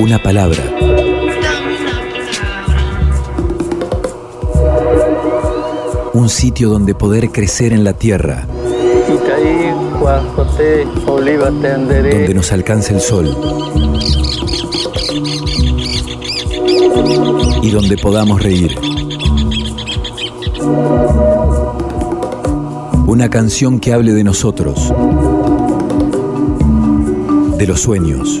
Una palabra. Un sitio donde poder crecer en la tierra. Donde nos alcance el sol. Y donde podamos reír. Una canción que hable de nosotros, de los sueños,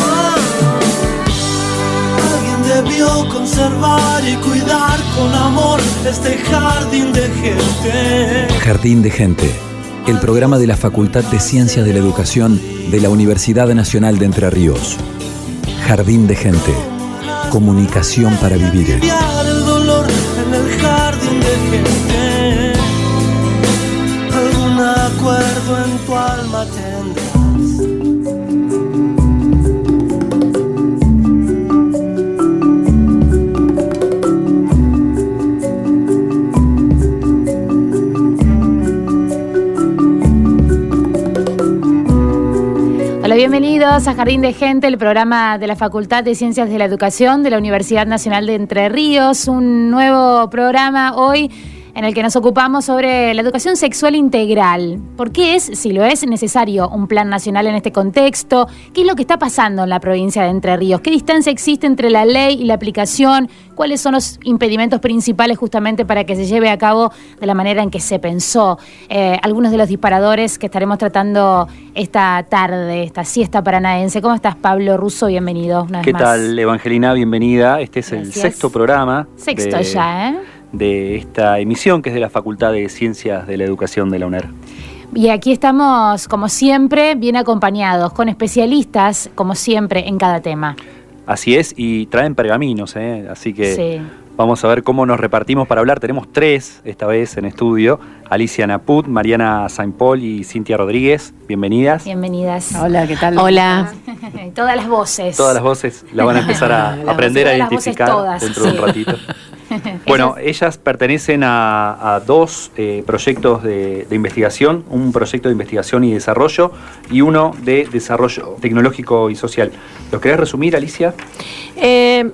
Debió conservar y cuidar con amor este jardín de gente. Jardín de Gente, el programa de la Facultad de Ciencias de la Educación de la Universidad Nacional de Entre Ríos. Jardín de Gente, comunicación para vivir. el dolor en el jardín de gente acuerdo en tu alma bienvenidos a Jardín de Gente, el programa de la Facultad de Ciencias de la Educación de la Universidad Nacional de Entre Ríos. Un nuevo programa hoy en el que nos ocupamos sobre la educación sexual integral. ¿Por qué es, si lo es, necesario un plan nacional en este contexto? ¿Qué es lo que está pasando en la provincia de Entre Ríos? ¿Qué distancia existe entre la ley y la aplicación? ¿Cuáles son los impedimentos principales justamente para que se lleve a cabo de la manera en que se pensó? Eh, algunos de los disparadores que estaremos tratando esta tarde, esta siesta paranaense. ¿Cómo estás, Pablo Russo? Bienvenido. ¿Qué tal, Evangelina? Bienvenida. Este es el sexto programa. Sexto ya, ¿eh? De esta emisión que es de la Facultad de Ciencias de la Educación de la UNER. Y aquí estamos, como siempre, bien acompañados, con especialistas, como siempre, en cada tema. Así es, y traen pergaminos, ¿eh? así que vamos a ver cómo nos repartimos para hablar. Tenemos tres esta vez en estudio, Alicia Naput, Mariana Saint Paul y Cintia Rodríguez. Bienvenidas. Bienvenidas. Hola, ¿qué tal? Hola. todas las voces. Todas las voces la van a empezar a aprender a identificar dentro de un ratito. Bueno, ellas pertenecen a, dos eh, proyectos de, investigación, un proyecto de investigación y desarrollo y uno de desarrollo tecnológico y social. ¿Lo querés resumir, Alicia? Eh,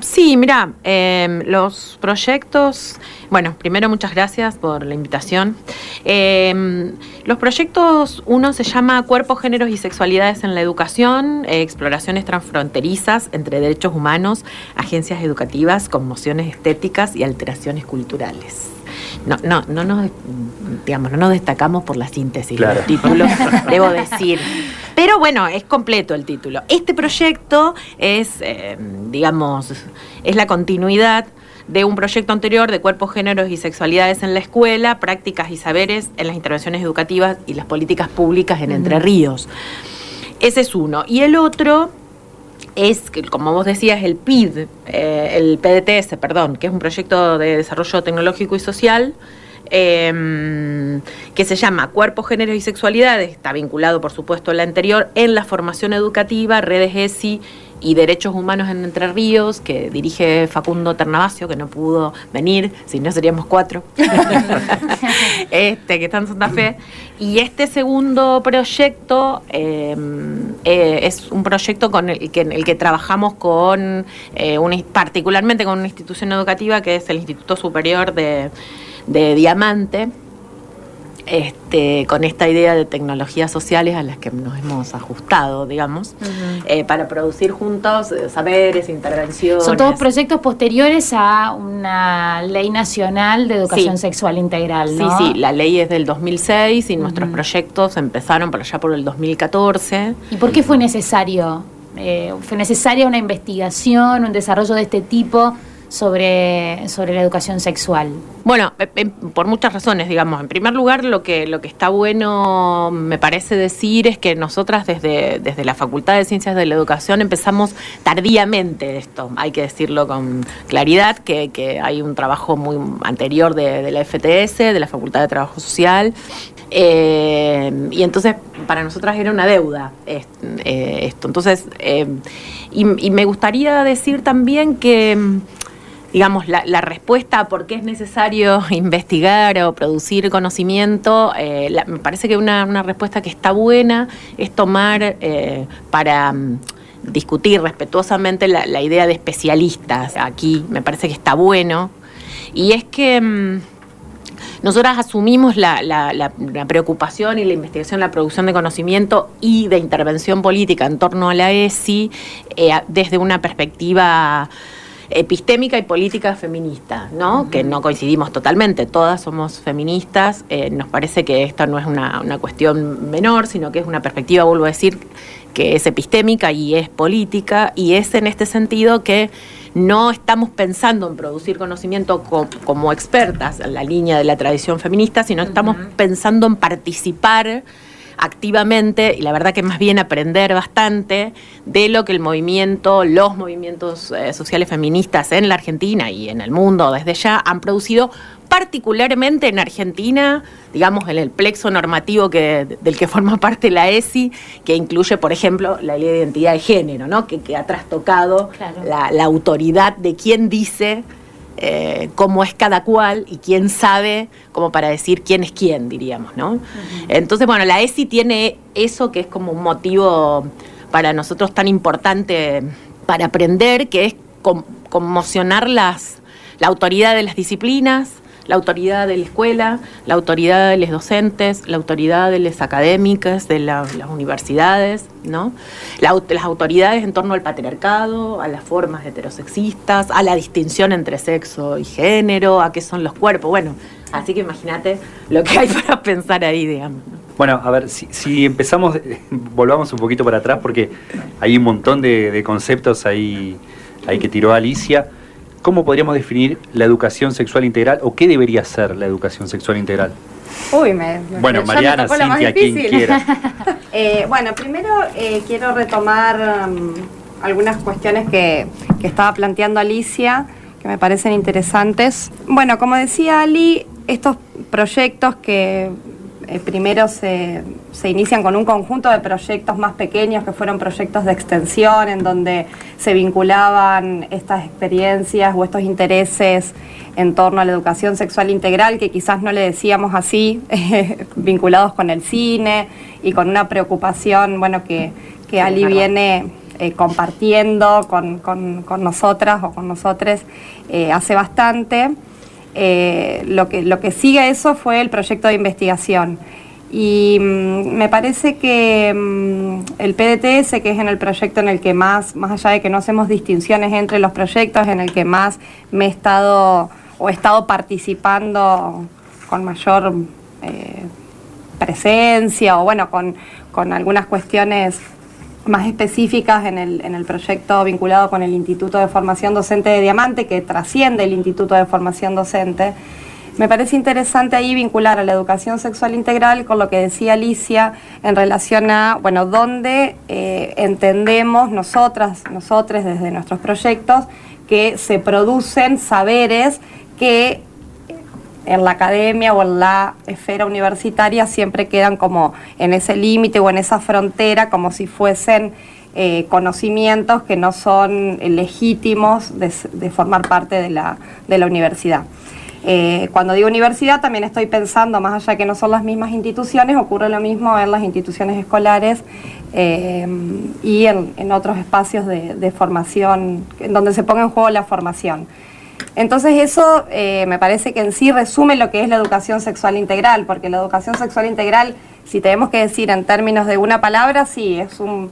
Sí, mira, em, los proyectos, bueno, primero muchas gracias por la invitación. Em, los proyectos, uno se llama Cuerpos, Géneros y Sexualidades en la Educación, eh, exploraciones transfronterizas entre derechos humanos, agencias educativas, conmociones estéticas y alteraciones culturales. No, no, no nos, digamos, no nos destacamos por la síntesis de los títulos, debo decir. Pero bueno, es completo el título. Este proyecto es, eh, digamos, es la continuidad de un proyecto anterior de cuerpos, géneros y sexualidades en la escuela, prácticas y saberes en las intervenciones educativas y las políticas públicas en Entre Ríos. Ese es uno. Y el otro es, como vos decías, el PID, eh, el PDTS, perdón, que es un proyecto de desarrollo tecnológico y social Em, que se llama Cuerpo, Género y Sexualidades, está vinculado por supuesto al anterior, en la formación educativa, redes ESI y Derechos Humanos en Entre Ríos, que dirige Facundo Ternavasio, que no pudo venir, si no seríamos cuatro, este, que está en Santa Fe. Y este segundo proyecto em, eh, es un proyecto con el que, el que trabajamos con, eh, particularmente con una institución educativa que es el Instituto Superior de de diamante, este, con esta idea de tecnologías sociales a las que nos hemos ajustado, digamos, eh, para producir juntos eh, saberes, intervenciones. Son todos proyectos posteriores a una ley nacional de educación sexual integral, ¿no? Sí, sí, la ley es del 2006 y nuestros proyectos empezaron por allá por el 2014. ¿Y por qué fue necesario? Eh, ¿Fue necesaria una investigación, un desarrollo de este tipo? Sobre, sobre la educación sexual? Bueno, por muchas razones, digamos. En primer lugar, lo que, lo que está bueno, me parece decir, es que nosotras desde, desde la Facultad de Ciencias de la Educación empezamos tardíamente esto, hay que decirlo con claridad, que, hay un trabajo muy anterior de, la FTS, de la Facultad de Trabajo Social, eh, y entonces para nosotras era una deuda eh, esto. Entonces, eh, y, me gustaría decir también que digamos, la, respuesta a por qué es necesario investigar o producir conocimiento, eh, me parece que una, respuesta que está buena es tomar eh, para mm, discutir respetuosamente la, idea de especialistas. Aquí me parece que está bueno. Y es que... Mm, nosotras asumimos la, preocupación y la investigación, la producción de conocimiento y de intervención política en torno a la ESI eh, desde una perspectiva epistémica y política feminista, ¿no? Que no coincidimos totalmente, todas somos feministas, eh, nos parece que esto no es una, cuestión menor, sino que es una perspectiva, vuelvo a decir, que es epistémica y es política, y es en este sentido que no estamos pensando en producir conocimiento como expertas en la línea de la tradición feminista, sino estamos pensando en participar activamente y la verdad que más bien aprender bastante de lo que el movimiento, los movimientos eh, sociales feministas en la Argentina y en el mundo desde ya han producido particularmente en Argentina, digamos, en el plexo normativo que, del que forma parte la ESI, que incluye, por ejemplo, la ley de identidad de género, ¿no? que, ha trastocado la, la autoridad de quién dice eh, cómo es cada cual y quién sabe, como para decir quién es quién, diríamos, ¿no? Entonces, bueno, la ESI tiene eso que es como un motivo para nosotros tan importante para aprender, que es conmocionar las, la autoridad de las disciplinas, la autoridad de la escuela, la autoridad de los docentes, la autoridad de las académicas, de las universidades, ¿no? las autoridades en torno al patriarcado, a las formas heterosexistas, a la distinción entre sexo y género, a qué son los cuerpos. Bueno, así que imagínate lo que hay para pensar ahí, digamos. Bueno, a ver, si, empezamos, volvamos un poquito para atrás porque hay un montón de, conceptos ahí, ahí que tiró Alicia. ¿Cómo podríamos definir la educación sexual integral o qué debería ser la educación sexual integral? Uy, me, bueno, Mariana, Cintia, quien quiera. Eh, bueno, primero eh, quiero retomar um, algunas cuestiones que, que estaba planteando Alicia, que me parecen interesantes. Bueno, como decía Ali, estos proyectos que eh, primero se, se, inician con un conjunto de proyectos más pequeños que fueron proyectos de extensión en donde se vinculaban estas experiencias o estos intereses en torno a la educación sexual integral que quizás no le decíamos así, vinculados con el cine y con una preocupación, bueno, que, que Ali viene eh, compartiendo con, nosotras o con nosotros eh, hace bastante. Eh, lo, que, lo que sigue eso fue el proyecto de investigación. Y mm, me parece que mm, el PDTS, que es en el proyecto en el que más, más allá de que no hacemos distinciones entre los proyectos, en el que más me he estado o he estado participando con mayor eh, presencia o bueno, con, con algunas cuestiones más específicas en el, en el proyecto vinculado con el Instituto de Formación Docente de Diamante, que trasciende el Instituto de Formación Docente. Me parece interesante ahí vincular a la educación sexual integral con lo que decía Alicia en relación a, bueno, dónde eh, entendemos nosotras, nosotros desde nuestros proyectos, que se producen saberes que en la academia o en la esfera universitaria siempre quedan como en ese límite o en esa frontera, como si fuesen eh, conocimientos que no son legítimos de, formar parte de la, universidad. Eh, cuando digo universidad también estoy pensando, más allá que no son las mismas instituciones, ocurre lo mismo en las instituciones escolares eh, y en, otros espacios de, de formación, en donde se ponga en juego la formación. Entonces eso eh, me parece que en sí resume lo que es la educación sexual integral, porque la educación sexual integral, si tenemos que decir en términos de una palabra, sí, es un,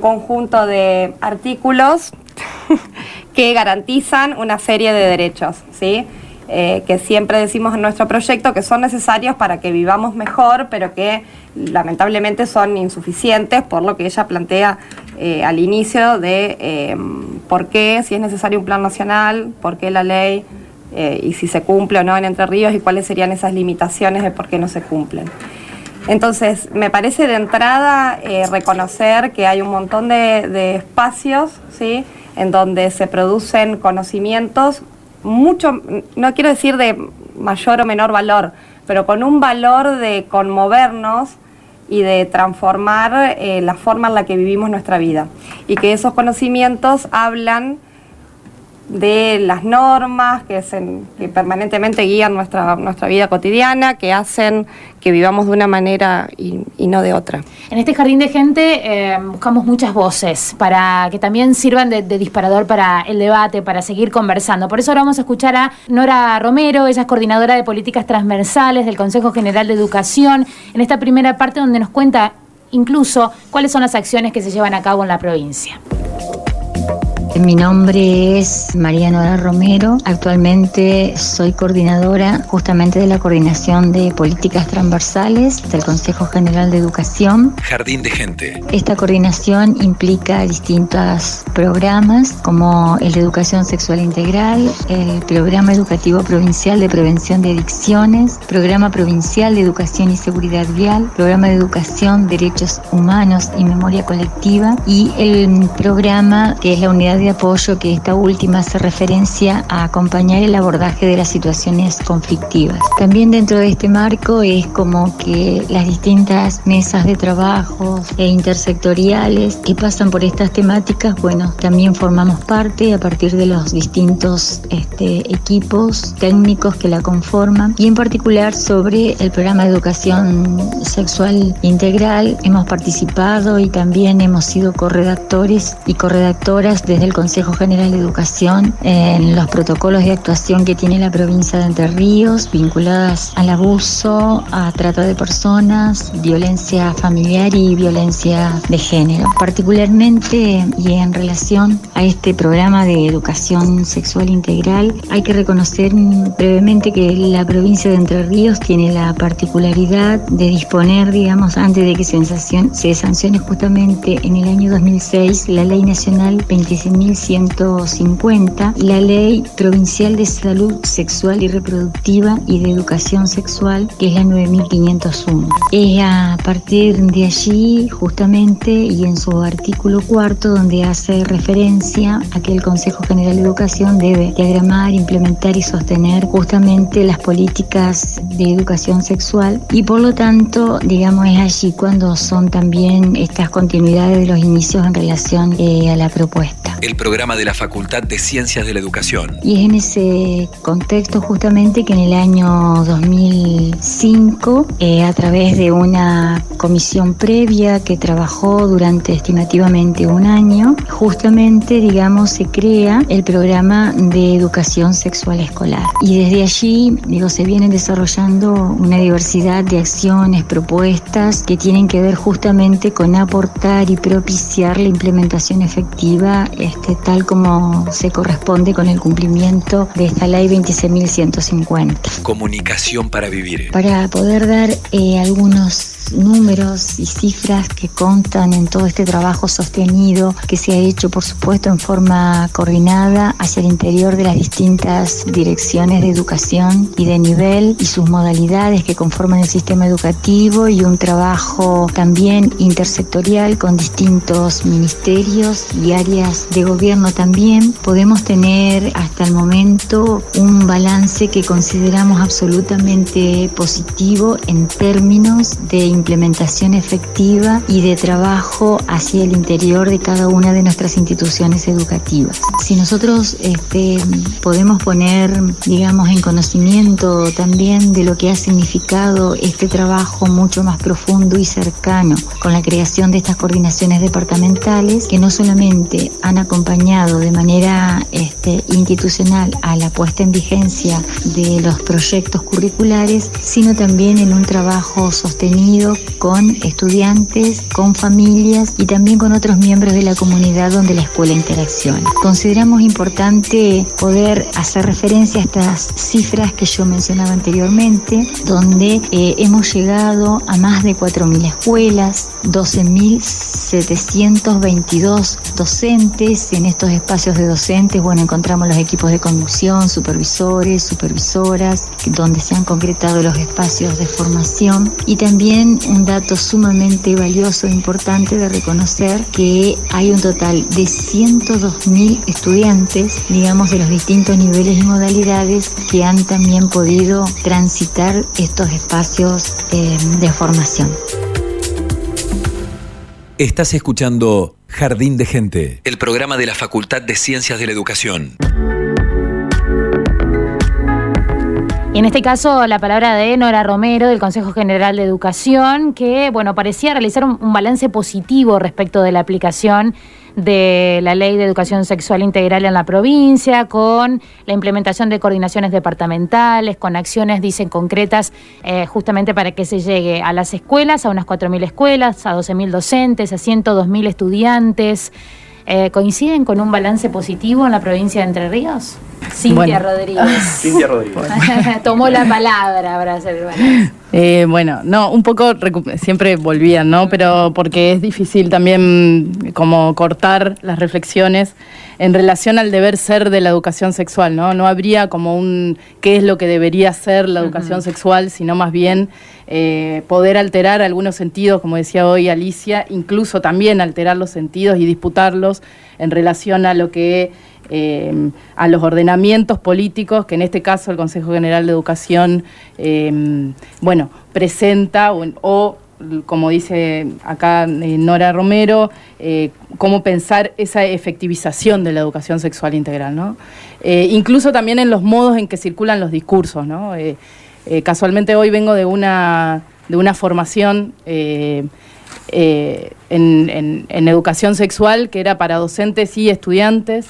conjunto de artículos que garantizan una serie de derechos, ¿sí? Eh, que siempre decimos en nuestro proyecto que son necesarios para que vivamos mejor, pero que lamentablemente son insuficientes por lo que ella plantea eh, al inicio de eh, por qué, si es necesario un plan nacional, por qué la ley y si se cumple o no en Entre Ríos y cuáles serían esas limitaciones de por qué no se cumplen. Entonces, me parece de entrada reconocer que hay un montón de, de, espacios ¿sí? en donde se producen conocimientos, mucho, no quiero decir de mayor o menor valor, pero con un valor de conmovernos y de transformar eh, la forma en la que vivimos nuestra vida. Y que esos conocimientos hablan de las normas que, que permanentemente guían nuestra, nuestra vida cotidiana, que hacen que vivamos de una manera y, no de otra. En este jardín de gente eh, buscamos muchas voces para que también sirvan de, disparador para el debate, para seguir conversando. Por eso ahora vamos a escuchar a Nora Romero, ella es coordinadora de políticas transversales del Consejo General de Educación, en esta primera parte donde nos cuenta incluso cuáles son las acciones que se llevan a cabo en la provincia. Mi nombre es María Nora Romero. Actualmente soy coordinadora justamente de la coordinación de políticas transversales del Consejo General de Educación. Jardín de Gente. Esta coordinación implica distintos programas como el de educación sexual integral, el programa educativo provincial de prevención de adicciones, programa provincial de educación y seguridad vial, programa de educación, derechos humanos y memoria colectiva y el programa que es la unidad de apoyo que esta última hace referencia a acompañar el abordaje de las situaciones conflictivas. También dentro de este marco es como que las distintas mesas de trabajo e intersectoriales que pasan por estas temáticas, bueno, también formamos parte a partir de los distintos este, equipos técnicos que la conforman y en particular sobre el programa de educación sexual integral hemos participado y también hemos sido corredactores y corredactoras desde el Consejo General de Educación en los protocolos de actuación que tiene la provincia de Entre Ríos vinculadas al abuso, a trata de personas, violencia familiar y violencia de género. Particularmente y en relación a este programa de educación sexual integral, hay que reconocer brevemente que la provincia de Entre Ríos tiene la particularidad de disponer, digamos, antes de que se se sancione justamente en el año 2006 la Ley Nacional 25 1150, la Ley Provincial de Salud Sexual y Reproductiva y de Educación Sexual, que es la 9501. Es a partir de allí, justamente, y en su artículo cuarto, donde hace referencia a que el Consejo General de Educación debe diagramar, implementar y sostener justamente las políticas de educación sexual y por lo tanto, digamos, es allí cuando son también estas continuidades de los inicios en relación eh, a la propuesta el programa de la Facultad de Ciencias de la Educación. Y es en ese contexto justamente que en el año 2005, eh, a través de una comisión previa que trabajó durante estimativamente un año, justamente, digamos, se crea el programa de educación sexual escolar. Y desde allí, digo, se vienen desarrollando una diversidad de acciones, propuestas que tienen que ver justamente con aportar y propiciar la implementación efectiva este, tal como se corresponde con el cumplimiento de esta ley 26.150. Comunicación para vivir. Para poder dar eh, algunos números y cifras que contan en todo este trabajo sostenido que se ha hecho, por supuesto, en forma coordinada hacia el interior de las distintas direcciones de educación y de nivel y sus modalidades que conforman el sistema educativo y un trabajo también intersectorial con distintos ministerios y áreas de gobierno también, podemos tener hasta el momento un balance que consideramos absolutamente positivo en términos de implementación efectiva y de trabajo hacia el interior de cada una de nuestras instituciones educativas. Si nosotros este, podemos poner, digamos, en conocimiento también de lo que ha significado este trabajo mucho más profundo y cercano con la creación de estas coordinaciones departamentales que no solamente han acompañado de manera este, institucional a la puesta en vigencia de los proyectos curriculares, sino también en un trabajo sostenido con estudiantes, con familias y también con otros miembros de la comunidad donde la escuela interacciona. Consideramos importante poder hacer referencia a estas cifras que yo mencionaba anteriormente, donde eh, hemos llegado a más de 4.000 escuelas, 12.722 docentes en estos espacios de docentes. Bueno, encontramos los equipos de conducción, supervisores, supervisoras, donde se han concretado los espacios de formación y también un dato sumamente valioso e importante de reconocer que hay un total de 102.000 estudiantes, digamos, de los distintos niveles y modalidades que han también podido transitar estos espacios eh, de formación. Estás escuchando Jardín de Gente, el programa de la Facultad de Ciencias de la Educación. Y en este caso, la palabra de Nora Romero, del Consejo General de Educación, que, bueno, parecía realizar un, balance positivo respecto de la aplicación de la Ley de Educación Sexual Integral en la provincia, con la implementación de coordinaciones departamentales, con acciones, dicen, concretas, eh, justamente para que se llegue a las escuelas, a unas 4.000 escuelas, a 12.000 docentes, a 102.000 estudiantes. Eh, ¿Coinciden con un balance positivo en la provincia de Entre Ríos? Cintia Rodríguez. Cintia Rodríguez. Tomó la palabra para hacer el balance. Eh, bueno, no, un poco siempre volvían, ¿no? Pero porque es difícil también como cortar las reflexiones en relación al deber ser de la educación sexual, ¿no? No habría como un qué es lo que debería ser la educación sexual, sino más bien eh, poder alterar algunos sentidos, como decía hoy Alicia, incluso también alterar los sentidos y disputarlos en relación a lo que eh, a los ordenamientos políticos que en este caso el Consejo General de Educación, eh, bueno, presenta o, como dice acá Nora Romero, cómo pensar esa efectivización de la educación sexual integral, ¿no? incluso también en los modos en que circulan los discursos, ¿no? Casualmente hoy vengo de una, de una formación en, educación sexual que era para docentes y estudiantes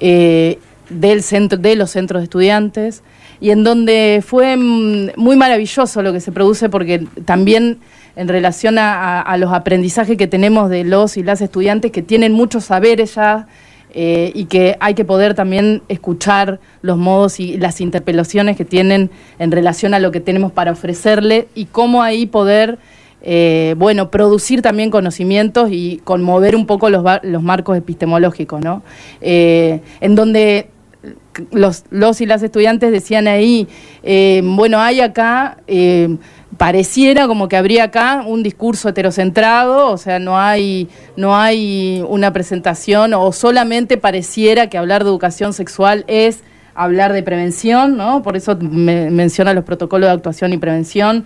eh, del centro, de los centros de estudiantes, y en donde fue muy maravilloso lo que se produce porque también en relación a, los aprendizajes que tenemos de los y las estudiantes que tienen muchos saberes ya eh, y que hay que poder también escuchar los modos y las interpelaciones que tienen en relación a lo que tenemos para ofrecerle y cómo ahí poder eh, bueno, producir también conocimientos y conmover un poco los, los marcos epistemológicos, ¿no? Eh, en donde los, los y las estudiantes decían ahí, bueno, hay acá, pareciera como que habría acá un discurso heterocentrado, o sea, no hay, no hay una presentación o solamente pareciera que hablar de educación sexual es hablar de prevención, ¿no? Por eso me, menciona los protocolos de actuación y prevención.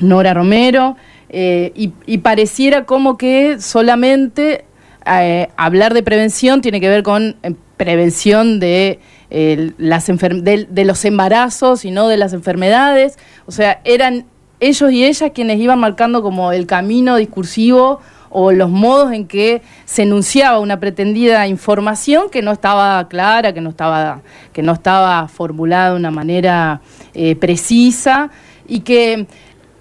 Nora Romero, eh, y, pareciera como que solamente eh, hablar de prevención tiene que ver con eh, prevención de, las de, los embarazos y no de las enfermedades. O sea, eran ellos y ellas quienes iban marcando como el camino discursivo o los modos en que se enunciaba una pretendida información que no estaba clara, que no estaba, que no estaba formulada de una manera precisa y que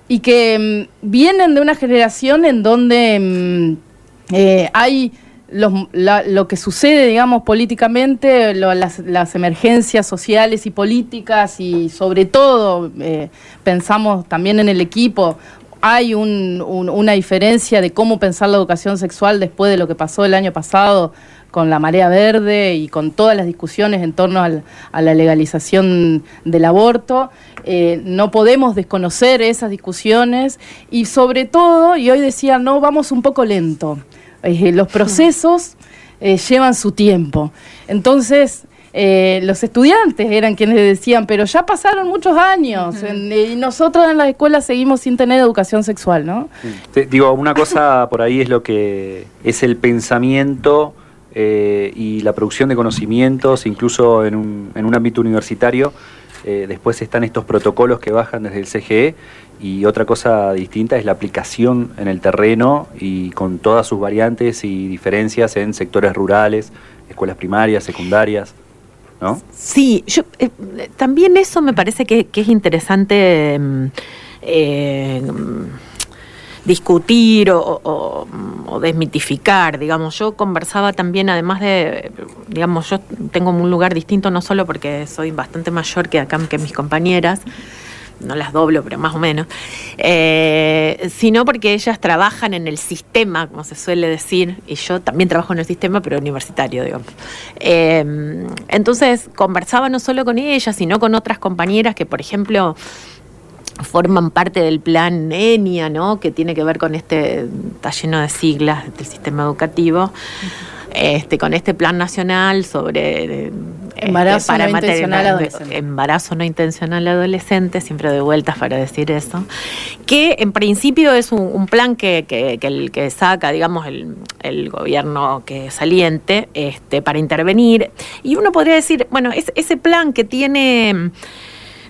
y que mm, vienen de una generación en donde mm, eh, hay lo que sucede, digamos, políticamente, las, emergencias sociales y políticas y sobre todo, eh, pensamos también en el equipo, hay una diferencia de cómo pensar la educación sexual después de lo que pasó el año pasado con la marea verde y con todas las discusiones en torno a la legalización del aborto. Eh, no podemos desconocer esas discusiones y sobre todo, y hoy decía, no, vamos un poco lento. Eh, los procesos eh, llevan su tiempo. Entonces, los estudiantes eran quienes decían, pero ya pasaron muchos años y nosotros en las escuelas seguimos sin tener educación sexual, ¿no? digo, una cosa por ahí es lo que es el pensamiento eh, y la producción de conocimientos, incluso en un, en un ámbito universitario. Eh, después están estos protocolos que bajan desde el CGE y otra cosa distinta es la aplicación en el terreno y con todas sus variantes y diferencias en sectores rurales, escuelas primarias, secundarias. ¿No? Sí, yo, eh, también eso me parece que, es interesante mm, eh, discutir o, desmitificar, digamos. Yo conversaba también, además de, digamos, yo tengo un lugar distinto no solo porque soy bastante mayor que acá que mis compañeras, no las doblo, pero más o menos, eh, sino porque ellas trabajan en el sistema, como se suele decir, y yo también trabajo en el sistema, pero universitario, digamos. Eh, entonces, conversaba no solo con ellas, sino con otras compañeras que, por ejemplo, forman parte del plan ENIA, ¿no? que tiene que ver con este, está lleno de siglas del sistema educativo, este, con este plan nacional sobre este, embarazo, no intencional adolescente. embarazo no intencional adolescente, siempre de vueltas para decir eso, que en principio es un, plan que, que, el, que saca, digamos, el, el, gobierno que saliente este, para intervenir, y uno podría decir, bueno, es, ese plan que tiene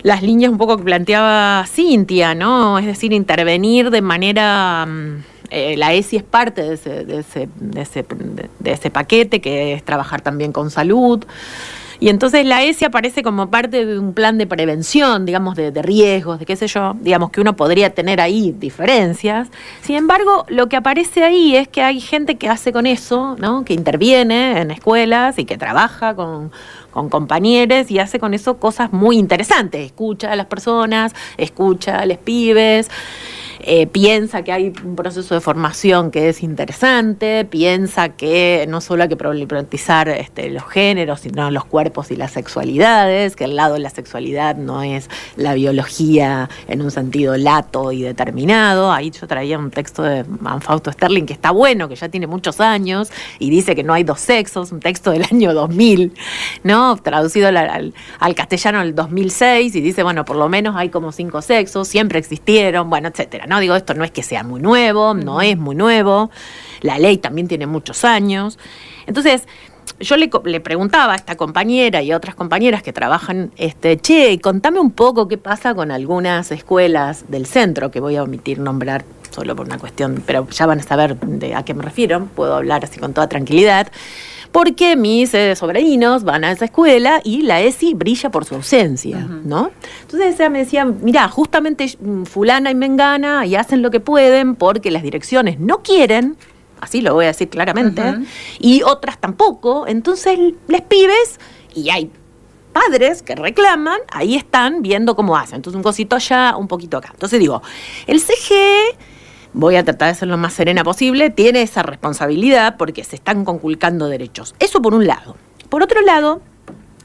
las líneas un poco que planteaba Cintia, ¿no? Es decir, intervenir de manera... Mm, eh, la ESI es parte de ese, de, ese, de, ese, de ese paquete, que es trabajar también con salud. Y entonces la ESI aparece como parte de un plan de prevención, digamos, de, de, riesgos, de qué sé yo, digamos que uno podría tener ahí diferencias. Sin embargo, lo que aparece ahí es que hay gente que hace con eso, ¿no? que interviene en escuelas y que trabaja con, con compañeros y hace con eso cosas muy interesantes. Escucha a las personas, escucha a los pibes. Eh, piensa que hay un proceso de formación que es interesante, piensa que no solo hay que problematizar este, los géneros, sino los cuerpos y las sexualidades, que el lado de la sexualidad no es la biología en un sentido lato y determinado. Ahí yo traía un texto de Manfausto Sterling que está bueno, que ya tiene muchos años y dice que no hay dos sexos, un texto del año 2000, ¿no? Traducido al, al castellano del 2006 y dice, bueno, por lo menos hay como cinco sexos, siempre existieron, bueno, etcétera. ¿No? Digo, esto no es que sea muy nuevo, no es muy nuevo, la ley también tiene muchos años. Entonces, yo le, preguntaba a esta compañera y a otras compañeras que trabajan, este, che, contame un poco qué pasa con algunas escuelas del centro, que voy a omitir nombrar solo por una cuestión, pero ya van a saber de a qué me refiero, puedo hablar así con toda tranquilidad porque mis eh, van a esa escuela y la ESI brilla por su ausencia, ¿no? Entonces ella me decía, mira, justamente mm, fulana y mengana y hacen lo que pueden porque las direcciones no quieren, así lo voy a decir claramente, y otras tampoco, entonces les pibes y hay padres que reclaman, ahí están viendo cómo hacen. Entonces un cosito allá, un poquito acá. Entonces digo, el CGE voy a tratar de ser lo más serena posible, tiene esa responsabilidad porque se están conculcando derechos. Eso por un lado. Por otro lado,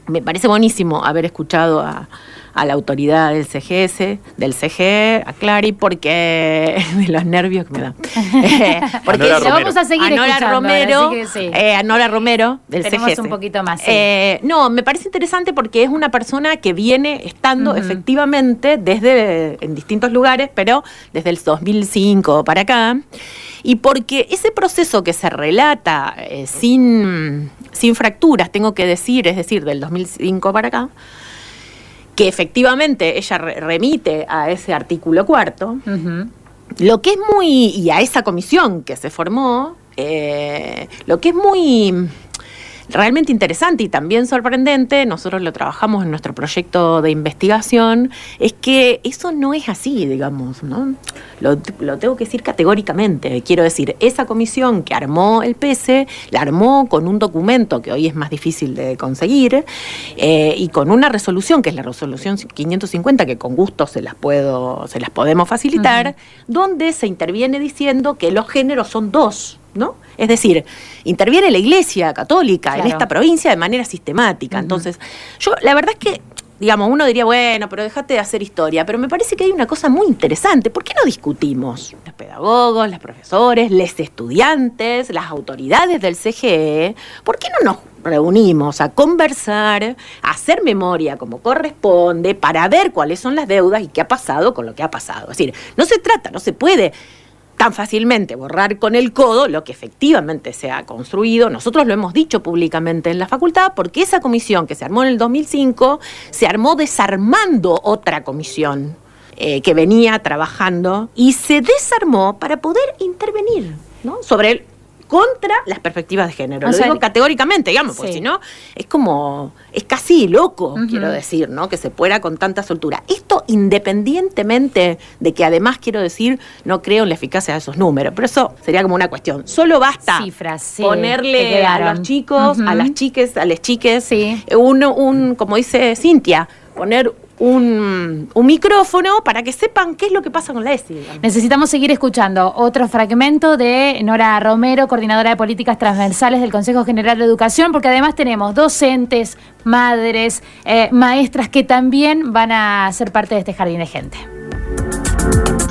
me parece buenísimo haber escuchado a, a la autoridad del CGS, del CGE, a Clary, porque de los nervios que me da. Eh, porque vamos a seguir Nora Romero, eh, Nora Romero del CGS. un poquito más. Eh, no, me parece interesante porque es una persona que viene estando efectivamente desde en distintos lugares, pero desde el 2005 para acá. Y porque ese proceso que se relata sin, sin fracturas, tengo que decir, es decir, del 2005 para acá, que efectivamente ella remite a ese artículo cuarto, lo que es muy, y a esa comisión que se formó, eh, lo que es muy realmente interesante y también sorprendente, nosotros lo trabajamos en nuestro proyecto de investigación, es que eso no es así, digamos, ¿no? Lo, tengo que decir categóricamente. Quiero decir, esa comisión que armó el PESE, la armó con un documento que hoy es más difícil de conseguir eh, y con una resolución, que es la resolución 550, que con gusto se las, puedo, se las podemos facilitar, donde se interviene diciendo que los géneros son dos. ¿No? Es decir, interviene la Iglesia Católica en esta provincia de manera sistemática. Entonces, yo la verdad es que digamos, uno diría, bueno, pero déjate de hacer historia, pero me parece que hay una cosa muy interesante. ¿Por qué no discutimos? Los pedagogos, los profesores, los estudiantes, las autoridades del CGE, ¿por qué no nos reunimos a conversar, a hacer memoria como corresponde, para ver cuáles son las deudas y qué ha pasado con lo que ha pasado? Es decir, no se trata, no se puede tan fácilmente borrar con el codo lo que efectivamente se ha construido. Nosotros lo hemos dicho públicamente en la facultad porque esa comisión que se armó en el 2005 se armó desarmando otra comisión eh, que venía trabajando y se desarmó para poder intervenir ¿no? sobre contra las perspectivas de género. Lo digo categóricamente, digamos, porque si no, es como, es casi loco, quiero decir, ¿no? Que se pueda con tanta soltura. Esto independientemente de que además, quiero decir, no creo en la eficacia de esos números, pero eso sería como una cuestión. Solo basta Cifras, ponerle a los chicos, a las chiques, a las chiques, uno, un, como dice Cintia, poner un, micrófono para que sepan qué es lo que pasa con la ESI. Necesitamos seguir escuchando otro fragmento de Nora Romero, coordinadora de políticas transversales del Consejo General de Educación, porque además tenemos docentes, madres, eh, maestras que también van a ser parte de este jardín de gente.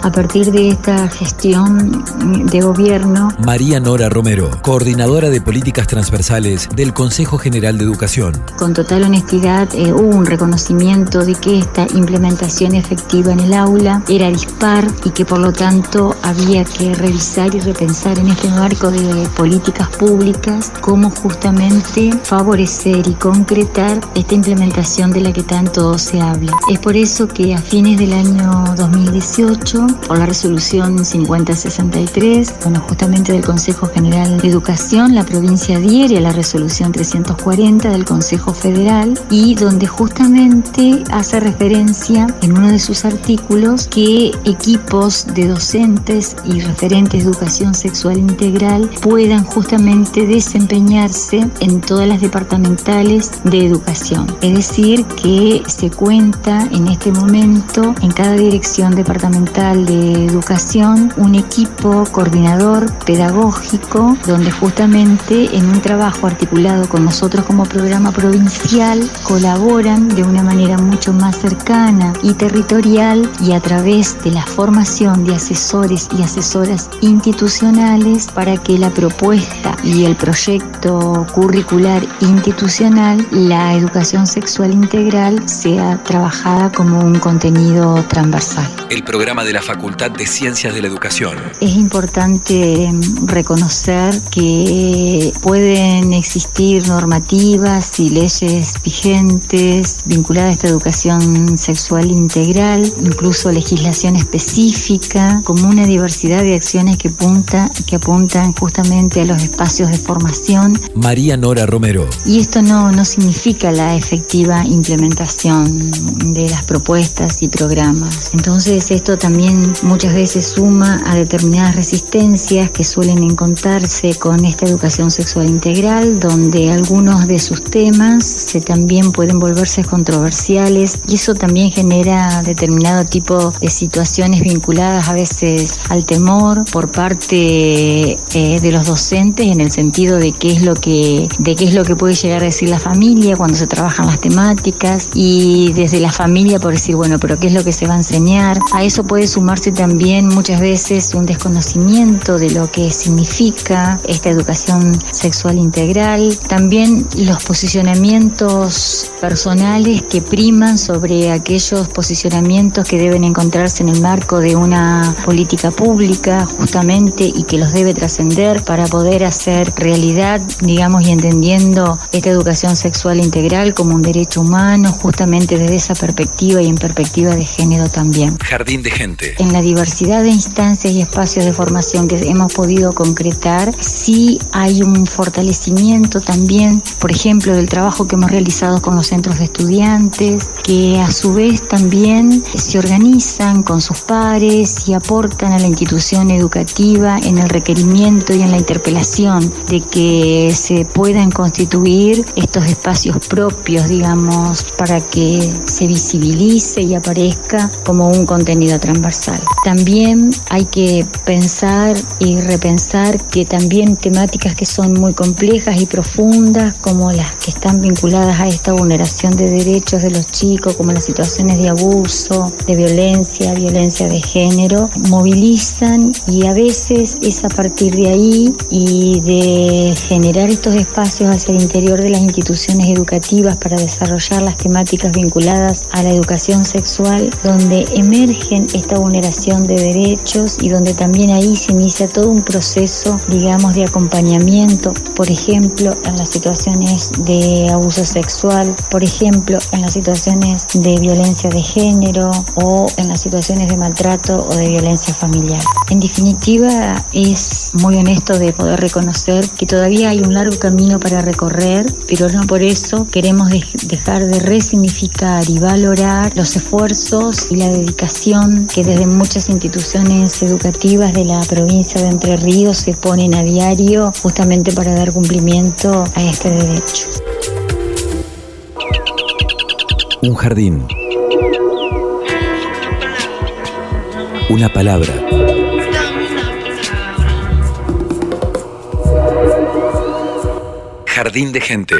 A partir de esta gestión de gobierno. María Nora Romero, coordinadora de políticas transversales del Consejo General de Educación. Con total honestidad eh, hubo un reconocimiento de que esta implementación efectiva en el aula era dispar y que por lo tanto había que revisar y repensar en este marco de políticas públicas cómo justamente favorecer y concretar esta implementación de la que tanto se habla. Es por eso que a fines del año 2018 por la resolución 5063, bueno, justamente del Consejo General de Educación, la provincia adhiere a la resolución 340 del Consejo Federal y donde justamente hace referencia en uno de sus artículos que equipos de docentes y referentes de educación sexual integral puedan justamente desempeñarse en todas las departamentales de educación. Es decir, que se cuenta en este momento en cada dirección departamental de Educación un equipo coordinador pedagógico donde justamente en un trabajo articulado con nosotros como programa provincial colaboran de una manera mucho más cercana y territorial y a través de la formación de asesores y asesoras institucionales para que la propuesta y el proyecto curricular institucional, la educación sexual integral, sea trabajada como un contenido transversal. El programa de la Facultad de Ciencias de la Educación. Es importante em, reconocer que pueden existir normativas y leyes vigentes vinculadas a esta educación sexual integral, incluso legislación específica, como una diversidad de acciones que, apunta, que apuntan justamente a los espacios de formación. María Nora Romero. Y esto no, no significa la efectiva implementación de las propuestas y programas. Entonces esto también muchas veces suma a determinadas resistencias que suelen encontrarse con esta educación sexual integral, donde algunos de sus temas se también pueden volverse controversiales y eso también genera determinado tipo de situaciones vinculadas a veces al temor por parte eh, de los docentes en el sentido de qué es lo que de qué es lo que puede llegar a decir la familia cuando se trabajan las temáticas y desde la familia por decir bueno pero qué es lo que se va a enseñar a eso puede sumar también muchas veces un desconocimiento de lo que significa esta educación sexual integral, también los posicionamientos personales que priman sobre aquellos posicionamientos que deben encontrarse en el marco de una política pública justamente y que los debe trascender para poder hacer realidad, digamos, y entendiendo esta educación sexual integral como un derecho humano justamente desde esa perspectiva y en perspectiva de género también. Jardín de gente en la diversidad de instancias y espacios de formación que hemos podido concretar, sí hay un fortalecimiento también, por ejemplo, del trabajo que hemos realizado con los centros de estudiantes, que a su vez también se organizan con sus pares y aportan a la institución educativa en el requerimiento y en la interpelación de que se puedan constituir estos espacios propios, digamos, para que se visibilice y aparezca como un contenido transversal. También hay que pensar y repensar que también temáticas que son muy complejas y profundas, como las que están vinculadas a esta vulneración de derechos de los chicos, como las situaciones de abuso, de violencia, violencia de género, movilizan y a veces es a partir de ahí y de generar estos espacios hacia el interior de las instituciones educativas para desarrollar las temáticas vinculadas a la educación sexual, donde emergen esta vulneración vulneración de derechos y donde también ahí se inicia todo un proceso, digamos, de acompañamiento, por ejemplo, en las situaciones de abuso sexual, por ejemplo, en las situaciones de violencia de género o en las situaciones de maltrato o de violencia familiar. En definitiva, es muy honesto de poder reconocer que todavía hay un largo camino para recorrer, pero no por eso queremos dejar de resignificar y valorar los esfuerzos y la dedicación que desde muchas instituciones educativas de la provincia de Entre Ríos se ponen a diario justamente para dar cumplimiento a este derecho. Un jardín. Una palabra. Jardín de gente.